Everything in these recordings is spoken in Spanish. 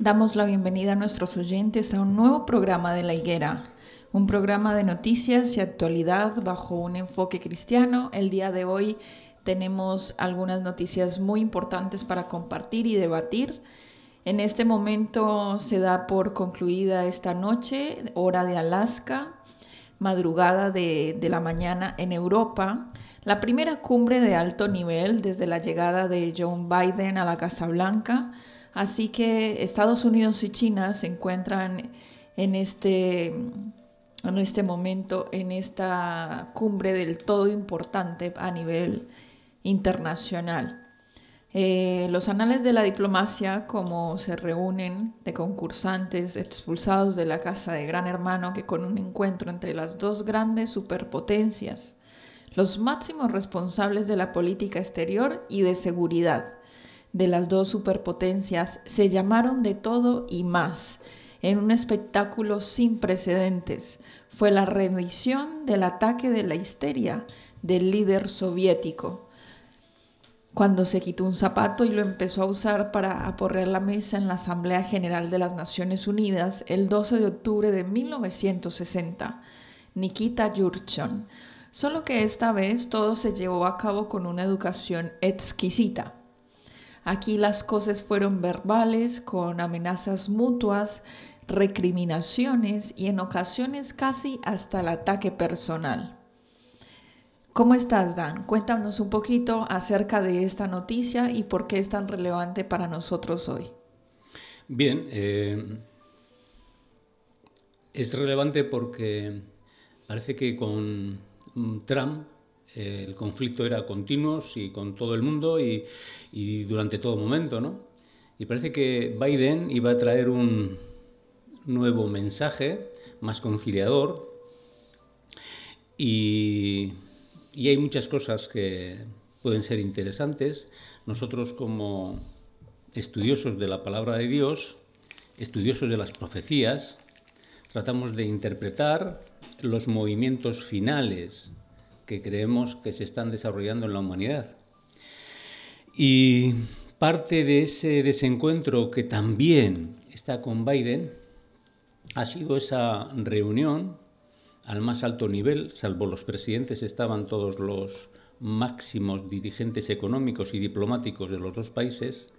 Damos la bienvenida a nuestros oyentes a un nuevo programa de La Higuera, un programa de noticias y actualidad bajo un enfoque cristiano. El día de hoy tenemos algunas noticias muy importantes para compartir y debatir. En este momento se da por concluida esta noche, hora de Alaska, madrugada de, la mañana en Europa, la primera cumbre de alto nivel desde la llegada de Joe Biden a la Casa Blanca Así que Estados Unidos y China se encuentran en este, en este momento, en esta cumbre del todo importante a nivel internacional. Eh, los anales de la diplomacia, como se reúnen de concursantes expulsados de la casa de Gran Hermano, que con un encuentro entre las dos grandes superpotencias, los máximos responsables de la política exterior y de seguridad, de las dos superpotencias se llamaron de todo y más en un espectáculo sin precedentes. Fue la rendición del ataque de la histeria del líder soviético. Cuando se quitó un zapato y lo empezó a usar para aporrear la mesa en la Asamblea General de las Naciones Unidas el 12 de octubre de 1960, Nikita Yurchon. Solo que esta vez todo se llevó a cabo con una educación exquisita. Aquí las cosas fueron verbales, con amenazas mutuas, recriminaciones y en ocasiones casi hasta el ataque personal. ¿Cómo estás, Dan? Cuéntanos un poquito acerca de esta noticia y por qué es tan relevante para nosotros hoy. Bien, eh, es relevante porque parece que con Trump el conflicto era continuo y con todo el mundo y, durante todo momento, ¿no? Y parece que Biden iba a traer un nuevo mensaje más conciliador y, y hay muchas cosas que pueden ser interesantes. Nosotros como estudiosos de la palabra de Dios, estudiosos de las profecías, tratamos de interpretar los movimientos finales que creemos que se están desarrollando en la humanidad. Y parte de ese desencuentro que también está con Biden ha sido esa reunión al más alto nivel, salvo los presidentes, estaban todos los máximos dirigentes económicos y diplomáticos de los dos países,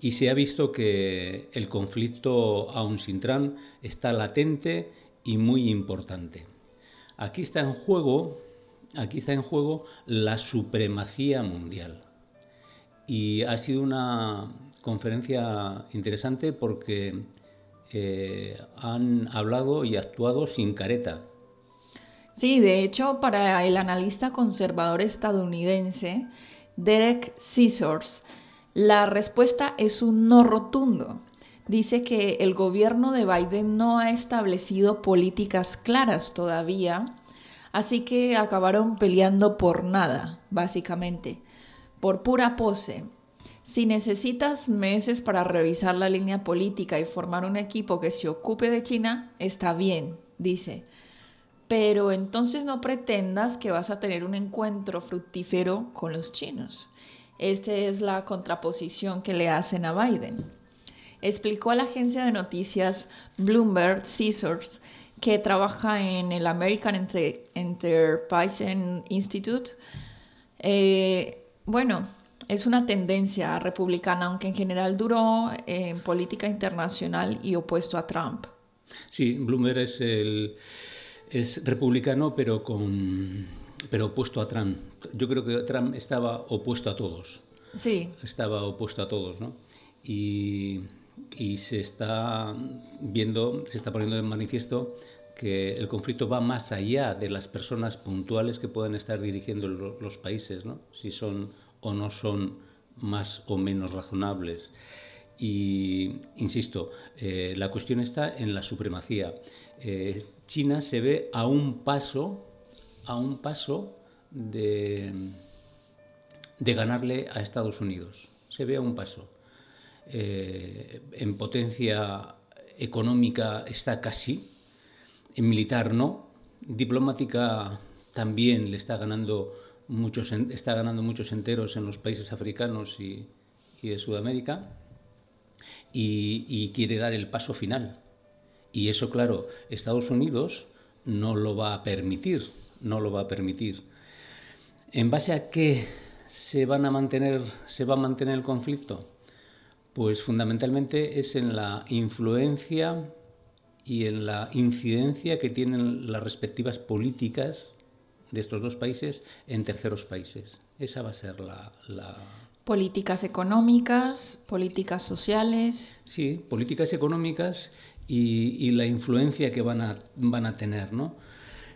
y se ha visto que el conflicto, aún sin Trump, está latente y muy importante. Aquí está en juego aquí está en juego la supremacía mundial. Y ha sido una conferencia interesante porque eh, han hablado y actuado sin careta. Sí, de hecho, para el analista conservador estadounidense Derek Scissors, la respuesta es un no rotundo. Dice que el gobierno de Biden no ha establecido políticas claras todavía Así que acabaron peleando por nada, básicamente, por pura pose. Si necesitas meses para revisar la línea política y formar un equipo que se ocupe de China, está bien, dice. Pero entonces no pretendas que vas a tener un encuentro fructífero con los chinos. Esta es la contraposición que le hacen a Biden. Explicó a la agencia de noticias Bloomberg Caesars que trabaja en el American Enterprise Institute. Eh, bueno, es una tendencia republicana, aunque en general duró en política internacional y opuesto a Trump. Sí, Bloomberg es, el, es republicano, pero, con, pero opuesto a Trump. Yo creo que Trump estaba opuesto a todos. Sí. Estaba opuesto a todos, ¿no? Y, y se está viendo, se está poniendo de manifiesto que el conflicto va más allá de las personas puntuales que pueden estar dirigiendo los países, ¿no? si son o no son más o menos razonables. Y, insisto, eh, la cuestión está en la supremacía. Eh, China se ve a un paso, a un paso de ganarle a Estados Unidos. Se ve a un paso. Eh, en potencia económica está casi, en militar no, diplomática también le está ganando muchos, está ganando muchos enteros en los países africanos y, de Sudamérica y, quiere dar el paso final. Y eso, claro, Estados Unidos no lo va a permitir, no lo va a permitir. ¿En base a qué se, van a mantener, se va a mantener el conflicto? Pues fundamentalmente es en la influencia y en la incidencia que tienen las respectivas políticas de estos dos países en terceros países. Esa va a ser la... Políticas económicas, políticas sociales. Sí, políticas económicas y, la influencia que van a, van a tener. ¿no?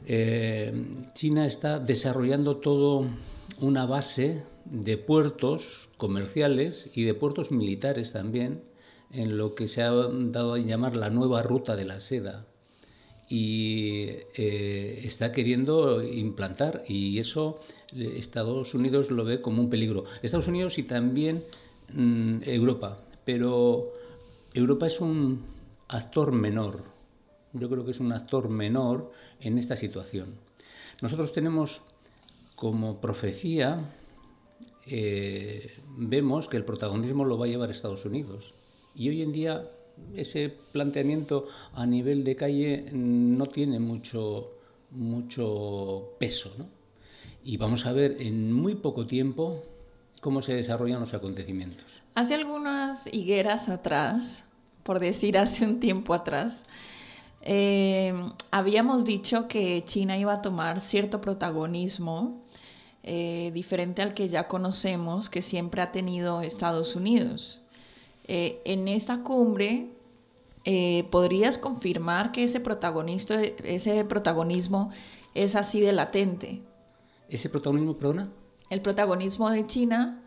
Eh, China está desarrollando todo una base de puertos comerciales y de puertos militares también, en lo que se ha dado a llamar la nueva ruta de la seda. Y eh, está queriendo implantar, y eso eh, Estados Unidos lo ve como un peligro. Estados Unidos y también mm, Europa, pero Europa es un actor menor. Yo creo que es un actor menor en esta situación. Nosotros tenemos como profecía, eh, vemos que el protagonismo lo va a llevar Estados Unidos. Y hoy en día ese planteamiento a nivel de calle no tiene mucho, mucho peso. ¿no? Y vamos a ver en muy poco tiempo cómo se desarrollan los acontecimientos. Hace algunas higueras atrás, por decir hace un tiempo atrás, eh, habíamos dicho que China iba a tomar cierto protagonismo eh, diferente al que ya conocemos, que siempre ha tenido Estados Unidos. Eh, en esta cumbre, eh, ¿podrías confirmar que ese, protagonista, ese protagonismo es así de latente? ¿Ese protagonismo, perdona? El protagonismo de China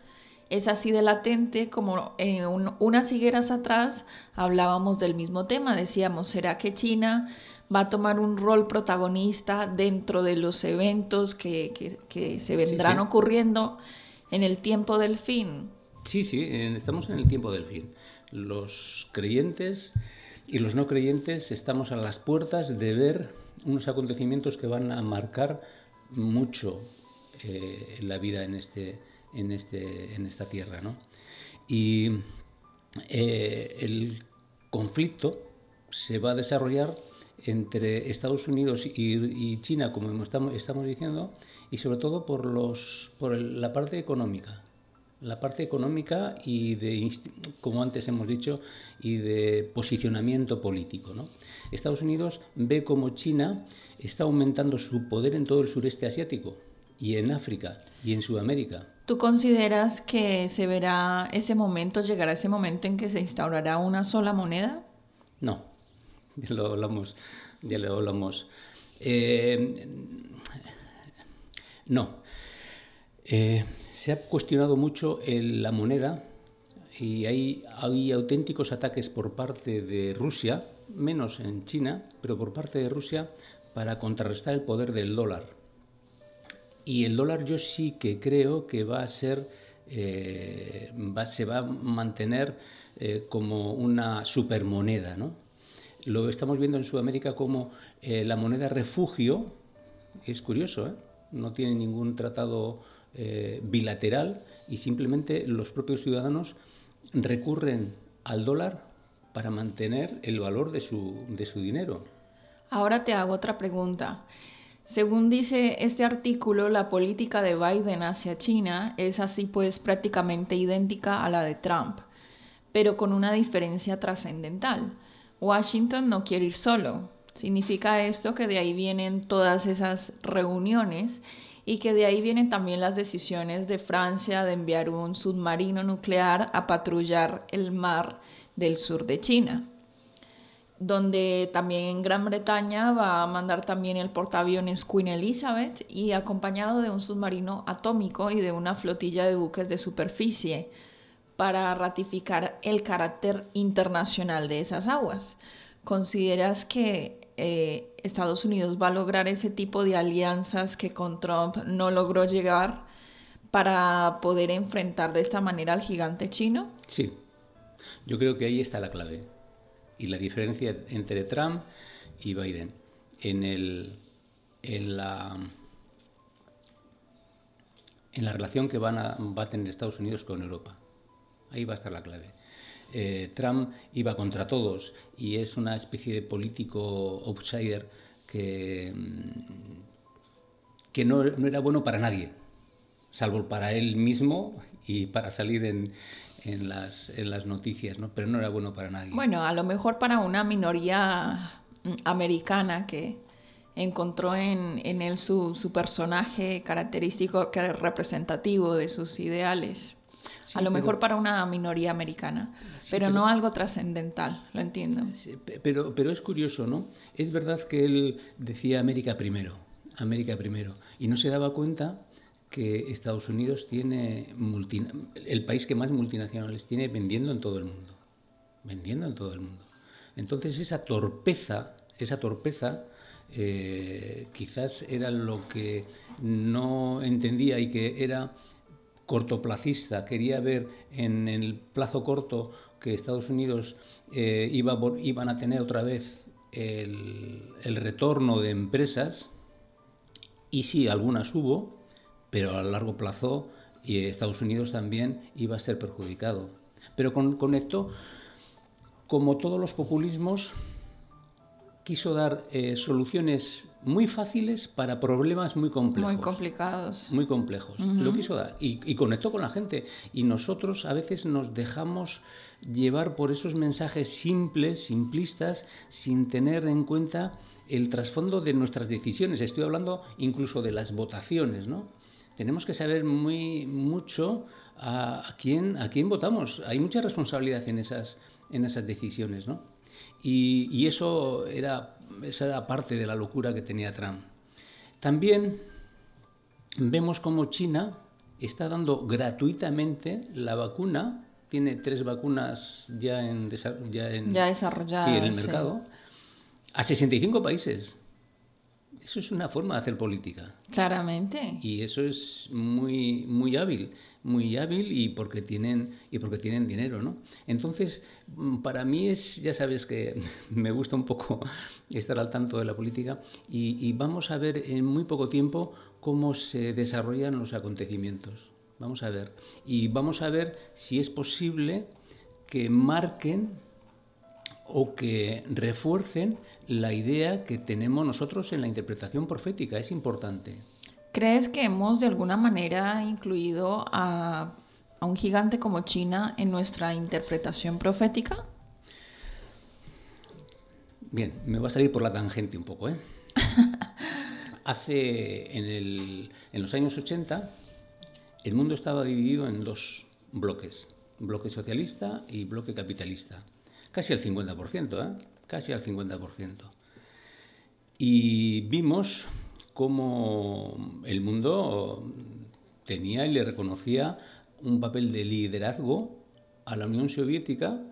es así de latente como en unas higueras atrás hablábamos del mismo tema. Decíamos, ¿será que China va a tomar un rol protagonista dentro de los eventos que, se vendrán ocurriendo en el tiempo del fin? Sí, sí, estamos en el tiempo del fin. Los creyentes y los no creyentes estamos a las puertas de ver unos acontecimientos que van a marcar mucho eh, la vida en, este, en, este, en esta tierra. ¿no? Y eh, el conflicto se va a desarrollar entre Estados Unidos y, China, como estamos, estamos diciendo, y sobre todo por, los, por la parte económica la parte económica y de, como antes hemos dicho, y de posicionamiento político. ¿no? Estados Unidos ve como China está aumentando su poder en todo el sureste asiático y en África y en Sudamérica. ¿Tú consideras que se verá ese momento, llegará ese momento en que se instaurará una sola moneda? No, ya lo hablamos, ya lo hablamos. Eh, no. Eh, se ha cuestionado mucho la moneda y hay, hay auténticos ataques por parte de Rusia, menos en China, pero por parte de Rusia para contrarrestar el poder del dólar. Y el dólar yo sí que creo que va a ser eh, se va a mantener eh, como una supermoneda. ¿no? Lo estamos viendo en Sudamérica como eh, la moneda refugio, es curioso, no tiene ningún tratado bilateral y simplemente los propios ciudadanos recurren al dólar para mantener el valor de su, de su dinero. Ahora te hago otra pregunta. Según dice este artículo, la política de Biden hacia China es así pues prácticamente idéntica a la de Trump, pero con una diferencia trascendental. Washington no quiere ir solo. Significa esto que de ahí vienen todas esas reuniones y que de ahí vienen también las decisiones de Francia de enviar un submarino nuclear a patrullar el mar del sur de China donde también Gran Bretaña va a mandar también el portaaviones Queen Elizabeth y acompañado de un submarino atómico y de una flotilla de buques de superficie para ratificar el carácter internacional de esas aguas. ¿Consideras que eh, Estados Unidos va a lograr ese tipo de alianzas que con Trump no logró llegar para poder enfrentar de esta manera al gigante chino? Sí, yo creo que ahí está la clave y la diferencia entre Trump y Biden en, el, en, la, en la relación que van a, va a tener Estados Unidos con Europa. Ahí va a estar la clave. Eh, Trump iba contra todos y es una especie de político outsider que, mm, que no, no era bueno para nadie, salvo para él mismo y para salir en, en las, en las noticias, ¿no? pero no era bueno para nadie. Bueno, a lo mejor para una minoría mm, americana que encontró en, en él su, su, personaje característico que representativo de sus ideales. A lo mejor para una minoría americana, pero, no algo trascendental, lo entiendo. pero, pero es curioso, ¿no? Es verdad que él decía América primero, América primero, y no se daba cuenta que Estados Unidos tiene el país que más multinacionales tiene vendiendo en todo el mundo. Vendiendo en todo el mundo. Entonces esa torpeza, esa torpeza eh, quizás era lo que no entendía y que era cortoplacista, quería ver en el plazo corto que Estados Unidos eh, iba, iban a tener otra vez el, el retorno de empresas, y sí, algunas hubo, pero a largo plazo y Estados Unidos también iba a ser perjudicado. Pero con, esto, como todos los populismos, quiso dar eh, soluciones muy fáciles para problemas muy complejos. Muy complicados. Muy complejos. Lo quiso dar. Y, y, conectó con la gente. Y nosotros a veces nos dejamos llevar por esos mensajes simples, simplistas, sin tener en cuenta el trasfondo de nuestras decisiones. Estoy hablando incluso de las votaciones, ¿no? tenemos que saber muy mucho a, quién, a quién votamos. Hay mucha responsabilidad en esas, en esas decisiones, ¿no? Y, eso era, esa era parte de la locura que tenía Trump. También vemos como China está dando gratuitamente la vacuna, tiene tres vacunas ya, en, ya, en, desarrolladas en el mercado, a 65 países. Eso es una forma de hacer política. Claramente. Y eso es muy, muy hábil, muy hábil y porque tienen, y porque tienen dinero, ¿no? Entonces, mm, para mí es, ya sabes que me gusta un poco estar al tanto de la política y, vamos a ver en muy poco tiempo cómo se desarrollan los acontecimientos. Vamos a ver. Y vamos a ver si es posible que marquen o que refuercen la idea que tenemos nosotros en la interpretación profética. Es importante. ¿Crees que hemos de alguna manera incluido a, un gigante como China en nuestra interpretación profética? Bien, me va a salir por la tangente un poco. ¿eh? Hace, en, en los años 80, el mundo estaba dividido en dos bloques, bloque socialista y bloque capitalista. Casi al 50%, ¿eh? casi al 50%. Y vimos cómo el mundo tenía y le reconocía un papel de liderazgo a la Unión Soviética,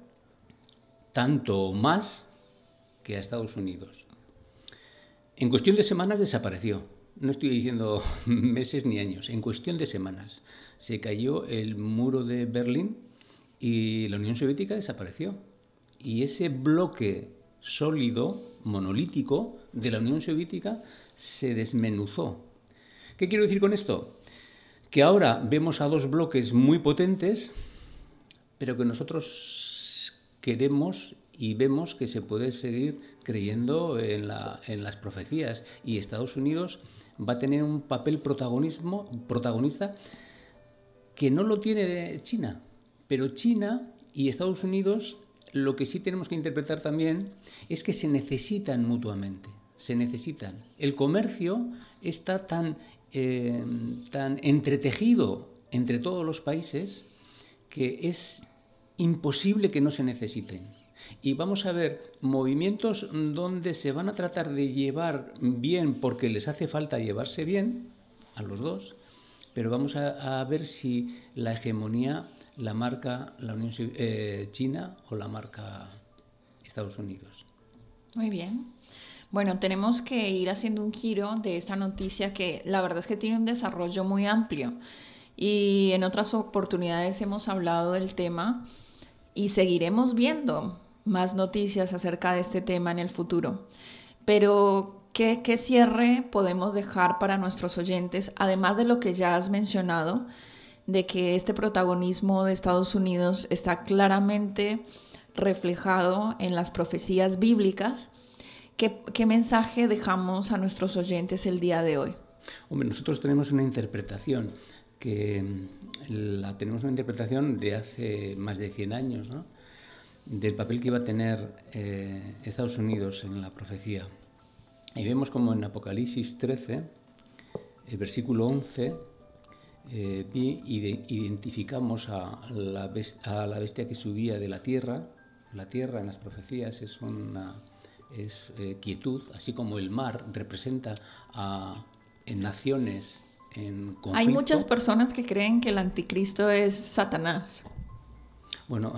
tanto más que a Estados Unidos. En cuestión de semanas desapareció. no estoy diciendo meses ni años, en cuestión de semanas, se cayó el muro de Berlín y la Unión Soviética desapareció. Y ese bloque sólido, monolítico, de la Unión Soviética se desmenuzó. ¿Qué quiero decir con esto? Que ahora vemos a dos bloques muy potentes, pero que nosotros queremos y vemos que se puede seguir creyendo en, las profecías. Y Estados Unidos va a tener un papel protagonismo, protagonista que no lo tiene China. Pero China y Estados Unidos lo que sí tenemos que interpretar también es que se necesitan mutuamente, se necesitan. El comercio está tan, eh, tan entretejido entre todos los países que es imposible que no se necesiten. Y vamos a ver movimientos donde se van a tratar de llevar bien porque les hace falta llevarse bien a los dos, pero vamos a, ver si la hegemonía la marca la Unión eh, China o la marca Estados Unidos. Muy bien. Bueno, tenemos que ir haciendo un giro de esta noticia que la verdad es que tiene un desarrollo muy amplio y en otras oportunidades hemos hablado del tema y seguiremos viendo más noticias acerca de este tema en el futuro. Pero, ¿qué, ¿qué, cierre podemos dejar para nuestros oyentes, además de lo que ya has mencionado, de que este protagonismo de Estados Unidos está claramente reflejado en las profecías bíblicas? ¿Qué, qué mensaje dejamos a nuestros oyentes el día de hoy? Hombre, nosotros tenemos una interpretación que mm, la tenemos una interpretación de hace más de 100 años, ¿no? del papel que iba a tener eh, Estados Unidos en la profecía. Y vemos como en Apocalipsis 13, el versículo 11, eh, identificamos a la, a la, bestia, que subía de la tierra. La tierra en las profecías es una es, eh, quietud, así como el mar representa a en naciones en conflicto. Hay muchas personas que creen que el anticristo es Satanás. Bueno,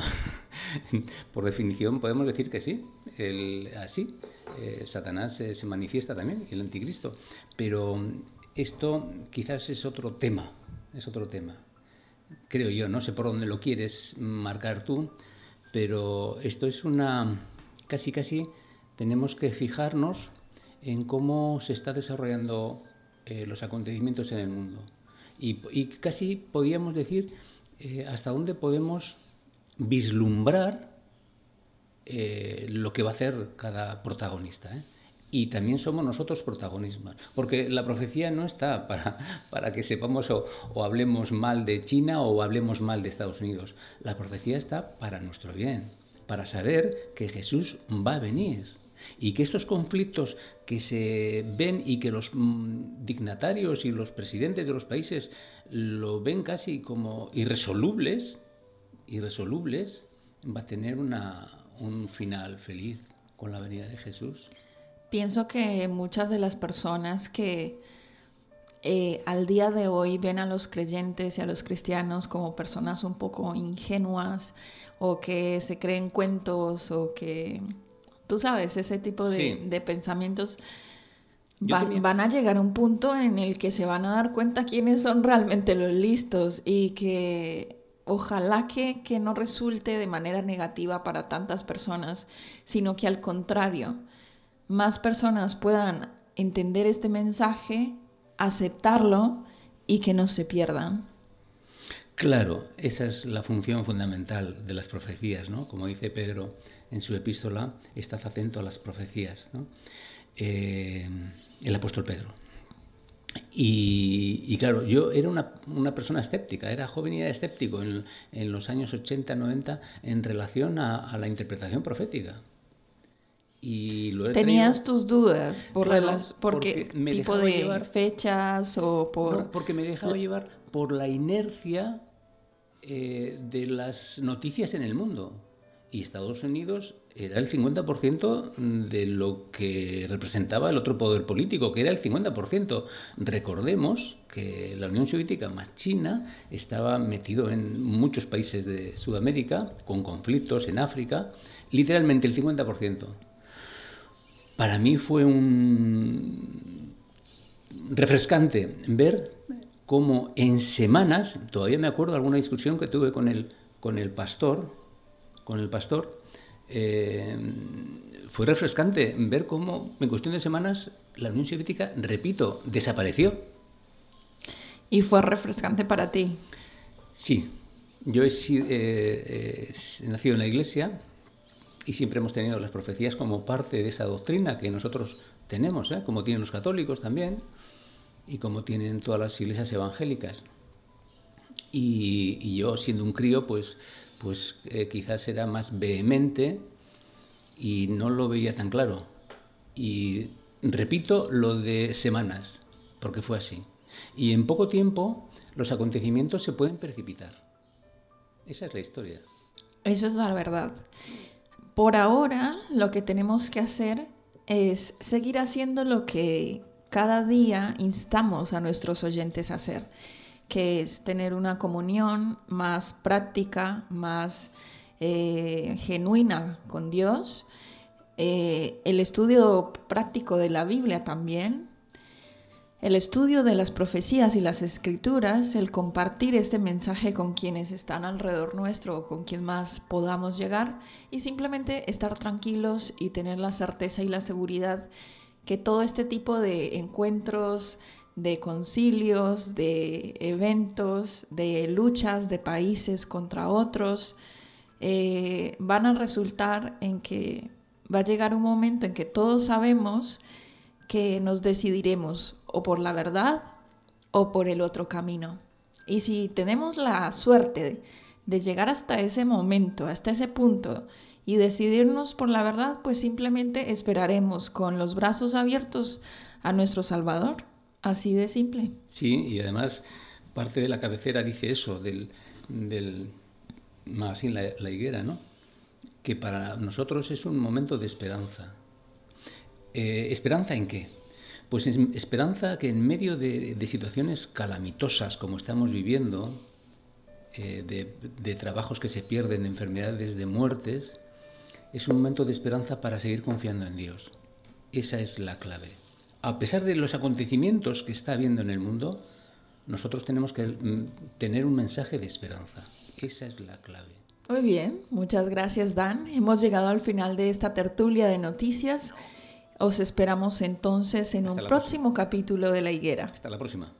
por definición podemos decir que sí, así. Eh, Satanás se manifiesta también, el anticristo. Pero esto quizás es otro tema, es otro tema. Creo yo, no sé por dónde lo quieres marcar tú, pero esto es una, casi casi tenemos que fijarnos en cómo se está desarrollando eh, los acontecimientos en el mundo. Y, casi podríamos decir eh, hasta dónde podemos vislumbrar eh, lo que va a hacer cada protagonista. ¿eh? Y también somos nosotros protagonistas, porque la profecía no está para, para que sepamos o, hablemos mal de China o hablemos mal de Estados Unidos. La profecía está para nuestro bien, para saber que Jesús va a venir y que estos conflictos que se ven y que los mm, dignatarios y los presidentes de los países lo ven casi como irresolubles, irresolubles, va a tener una, un final feliz con la venida de Jesús. Pienso que muchas de las personas que eh, al día de hoy ven a los creyentes y a los cristianos como personas un poco ingenuas o que se creen cuentos o que, tú sabes, ese tipo de, pensamientos van, van, a llegar a un punto en el que se van a dar cuenta quiénes son realmente los listos y que ojalá que, que no resulte de manera negativa para tantas personas, sino que al contrario, más personas puedan entender este mensaje, aceptarlo y que no se pierdan. Claro, esa es la función fundamental de las profecías, ¿no? Como dice Pedro en su epístola, estás atento a las profecías, ¿no? Eh, el apóstol Pedro. Y, claro, yo era una, persona escéptica, era joven y era escéptico en, en los años 80, 90 en relación a, la interpretación profética. Y lo Tenías tus dudas por las, porque me tipo de llevar, fechas o por... porque me dejaba llevar por la inercia eh, de las noticias en el mundo. Y Estados Unidos era el 50% de lo que representaba el otro poder político, que era el 50%. Recordemos que la Unión Soviética más China estaba metido en muchos países de Sudamérica, con conflictos en África, literalmente el 50%. Para mí fue un, refrescante ver cómo en semanas, todavía me acuerdo de alguna discusión que tuve con el, con el pastor, con el pastor, eh, fue refrescante ver cómo en cuestión de semanas la Unión Soviética, repito, desapareció. ¿Y fue refrescante para ti? Sí, yo he, eh, he nacido en la iglesia y siempre hemos tenido las profecías como parte de esa doctrina que nosotros tenemos, ¿eh? como tienen los católicos también y como tienen todas las iglesias evangélicas. Y, yo, siendo un crío, pues, pues eh, quizás era más vehemente y no lo veía tan claro. Y repito lo de semanas, porque fue así. Y en poco tiempo los acontecimientos se pueden precipitar. Esa es la historia. Eso es la verdad. Por ahora, lo que tenemos que hacer es seguir haciendo lo que cada día instamos a nuestros oyentes a hacer, que es tener una comunión más práctica, más eh, genuina con Dios, eh, el estudio práctico de la Biblia también, el estudio de las profecías y las escrituras, el compartir este mensaje con quienes están alrededor nuestro o con quien más podamos llegar y simplemente estar tranquilos y tener la certeza y la seguridad que todo este tipo de encuentros, de concilios, de eventos, de luchas de países contra otros, eh, van a resultar en que va a llegar un momento en que todos sabemos que nos decidiremos o por la verdad o por el otro camino. Y si tenemos la suerte de, llegar hasta ese momento, hasta ese punto, y decidirnos por la verdad, pues simplemente esperaremos con los brazos abiertos a nuestro Salvador. Así de simple. Sí, y además parte de la cabecera dice eso, del, del más la, la higuera, ¿no? Que para nosotros es un momento de esperanza. Eh, ¿Esperanza en qué? Pues esperanza que en medio de, situaciones calamitosas como estamos viviendo, eh, de, trabajos que se pierden, de enfermedades, de muertes, es un momento de esperanza para seguir confiando en Dios. Esa es la clave. A pesar de los acontecimientos que está habiendo en el mundo, nosotros tenemos que mm, tener un mensaje de esperanza. Esa es la clave. Muy bien, muchas gracias Dan. Hemos llegado al final de esta tertulia de noticias. Os esperamos entonces en un próximo capítulo de La Higuera. Hasta la próxima.